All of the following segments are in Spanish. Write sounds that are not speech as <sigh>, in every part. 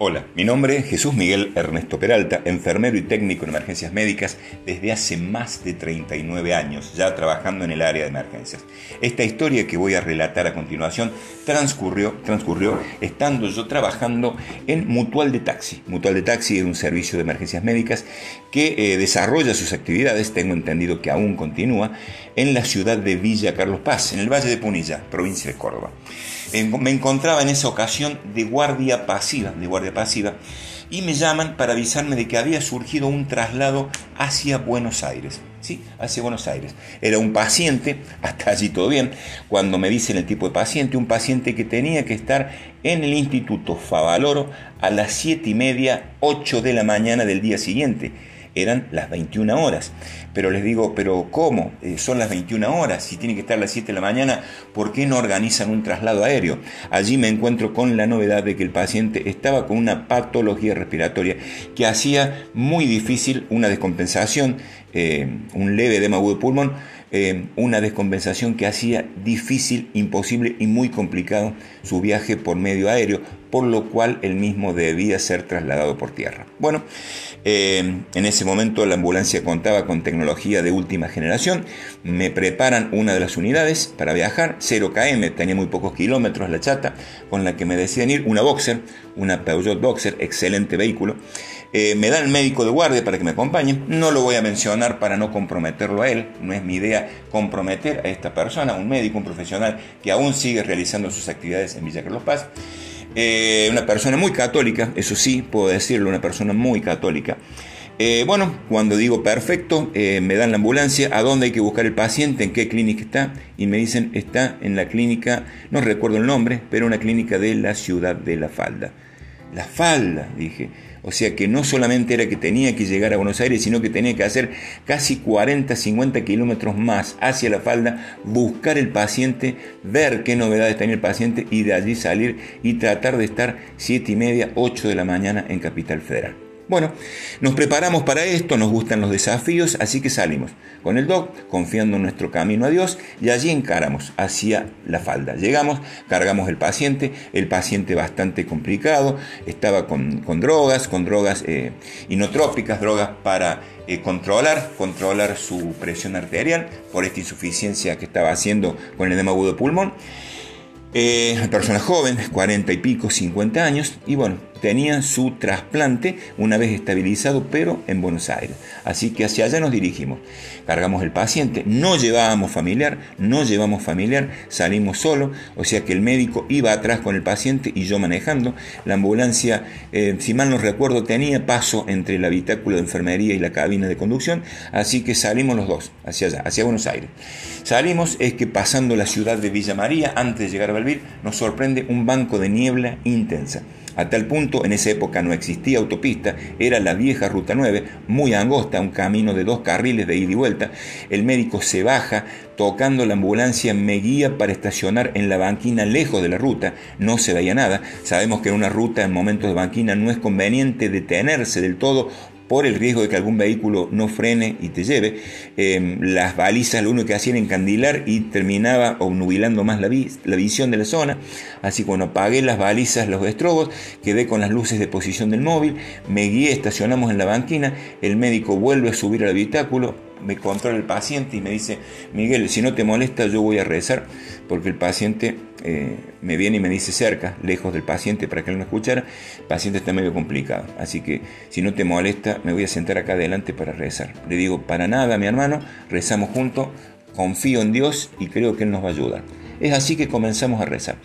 Hola, mi nombre es Jesús Miguel Ernesto Peralta, enfermero y técnico en emergencias médicas desde hace más de 39 años, ya trabajando en el área de emergencias. Esta historia que voy a relatar a continuación transcurrió, transcurrió estando yo trabajando en Mutual de Taxi. Mutual de Taxi es un servicio de emergencias médicas que eh, desarrolla sus actividades, tengo entendido que aún continúa, en la ciudad de Villa Carlos Paz, en el Valle de Punilla, provincia de Córdoba. Me encontraba en esa ocasión de guardia pasiva, de guardia pasiva, y me llaman para avisarme de que había surgido un traslado hacia Buenos Aires. Sí, hacia Buenos Aires. Era un paciente, <laughs> hasta allí todo bien, cuando me dicen el tipo de paciente, un paciente que tenía que estar en el Instituto Favaloro a las 7 y media, 8 de la mañana del día siguiente eran las 21 horas. Pero les digo, ¿pero cómo? Eh, son las 21 horas, si tiene que estar a las 7 de la mañana, ¿por qué no organizan un traslado aéreo? Allí me encuentro con la novedad de que el paciente estaba con una patología respiratoria que hacía muy difícil una descompensación, eh, un leve edema de pulmón, eh, una descompensación que hacía difícil, imposible y muy complicado su viaje por medio aéreo, por lo cual él mismo debía ser trasladado por tierra. Bueno, eh, en ese momento la ambulancia contaba con tecnología de última generación, me preparan una de las unidades para viajar, 0 km, tenía muy pocos kilómetros la chata, con la que me deciden ir, una Boxer, una Peugeot Boxer, excelente vehículo. Eh, me da el médico de guardia para que me acompañe. No lo voy a mencionar para no comprometerlo a él. No es mi idea comprometer a esta persona, un médico, un profesional que aún sigue realizando sus actividades en Villa Carlos Paz. Eh, una persona muy católica, eso sí, puedo decirlo, una persona muy católica. Eh, bueno, cuando digo perfecto, me dan la ambulancia, a dónde hay que buscar el paciente, en qué clínica está, y me dicen está en la clínica, no recuerdo el nombre, pero una clínica de la ciudad de La Falda. La Falda, dije. O sea que no solamente era que tenía que llegar a Buenos Aires, sino que tenía que hacer casi 40, 50 kilómetros más hacia la falda, buscar el paciente, ver qué novedades tenía el paciente y de allí salir y tratar de estar 7 y media, 8 de la mañana en Capital Federal. Bueno, nos preparamos para esto, nos gustan los desafíos, así que salimos con el doc, confiando en nuestro camino a Dios, y allí encaramos hacia la falda. Llegamos, cargamos el paciente, el paciente bastante complicado, estaba con, drogas, con drogas eh, inotrópicas, drogas para eh, controlar, controlar su presión arterial por esta insuficiencia que estaba haciendo con el edema agudo pulmón. Eh, persona joven, 40 y pico, 50 años, y bueno, tenía su trasplante una vez estabilizado, pero en Buenos Aires. Así que hacia allá nos dirigimos. Cargamos el paciente, no llevábamos familiar, no llevamos familiar, salimos solo, o sea que el médico iba atrás con el paciente y yo manejando. La ambulancia, eh, si mal no recuerdo, tenía paso entre el habitáculo de enfermería y la cabina de conducción, así que salimos los dos hacia allá, hacia Buenos Aires. Salimos, es que pasando la ciudad de Villa María, antes de llegar a Belville, nos sorprende un banco de niebla intensa. A tal punto, en esa época no existía autopista, era la vieja Ruta 9, muy angosta, un camino de dos carriles de ida y vuelta. El médico se baja, tocando la ambulancia, me guía para estacionar en la banquina lejos de la ruta. No se veía nada. Sabemos que en una ruta en momentos de banquina no es conveniente detenerse del todo por el riesgo de que algún vehículo no frene y te lleve. Em, las balizas lo único que hacían encandilar y terminaba obnubilando más la, visión de la zona. Así que cuando apagué las balizas, los estrobos, quedé con las luces de posición del móvil, me guié, estacionamos en la banquina, el médico vuelve a subir al habitáculo, me controla el paciente y me dice, Miguel, si no te molesta yo voy a rezar, porque el paciente eh, me viene y me dice cerca, lejos del paciente para que él me escuchara, el paciente está medio complicado, así que si no te molesta me voy a sentar acá adelante para rezar. Le digo, para nada mi hermano, rezamos juntos, confío en Dios y creo que Él nos va a ayudar. Es así que comenzamos a rezar.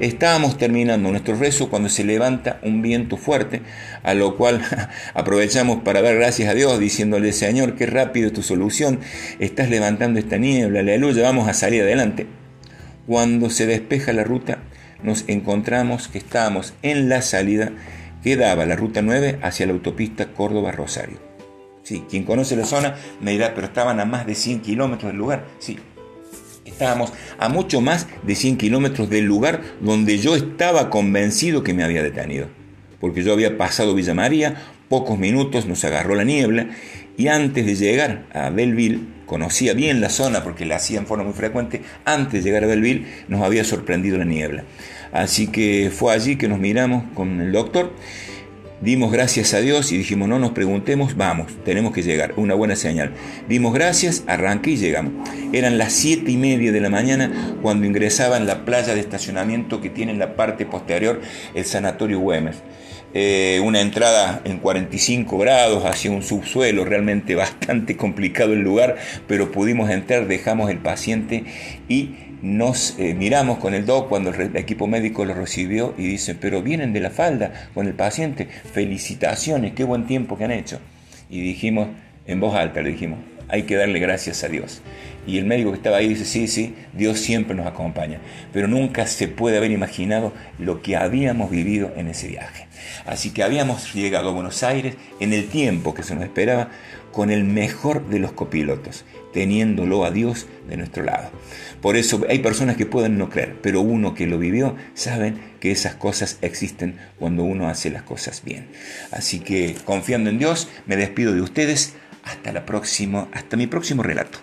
Estábamos terminando nuestro rezo cuando se levanta un viento fuerte, a lo cual <laughs> aprovechamos para dar gracias a Dios, diciéndole, Señor, qué rápido es tu solución, estás levantando esta niebla, aleluya, vamos a salir adelante. Cuando se despeja la ruta, nos encontramos que estábamos en la salida que daba la ruta 9 hacia la autopista Córdoba-Rosario. Sí, quien conoce la zona me dirá, pero estaban a más de 100 kilómetros del lugar. Sí, Estábamos a mucho más de 100 kilómetros del lugar donde yo estaba convencido que me había detenido. Porque yo había pasado Villa María, pocos minutos nos agarró la niebla y antes de llegar a Belleville, conocía bien la zona porque la hacía en forma muy frecuente, antes de llegar a Belleville nos había sorprendido la niebla. Así que fue allí que nos miramos con el doctor Dimos gracias a Dios y dijimos, no nos preguntemos, vamos, tenemos que llegar, una buena señal. Dimos gracias, arranqué y llegamos. Eran las siete y media de la mañana cuando ingresaba en la playa de estacionamiento que tiene en la parte posterior el Sanatorio Güemes. Eh, una entrada en 45 grados hacia un subsuelo, realmente <laughs> bastante complicado el lugar, pero pudimos entrar, dejamos el paciente y nos eh, miramos con el doc cuando el, equipo médico lo recibió y dicen, pero vienen de la falda con el paciente, felicitaciones, qué buen tiempo que han hecho. Y dijimos, en voz alta le dijimos, hay que darle gracias a Dios. Y el médico que estaba ahí dice, sí, sí, Dios siempre nos acompaña, pero nunca se puede haber imaginado lo que habíamos vivido en ese viaje. Así que habíamos llegado a Buenos Aires en el tiempo que se nos esperaba con el mejor de los copilotos, teniéndolo a Dios de nuestro lado. Por eso hay personas que pueden no creer, pero uno que lo vivió saben que esas cosas existen cuando uno hace las cosas bien. Así que confiando en Dios, me despido de ustedes hasta la próxima, hasta mi próximo relato.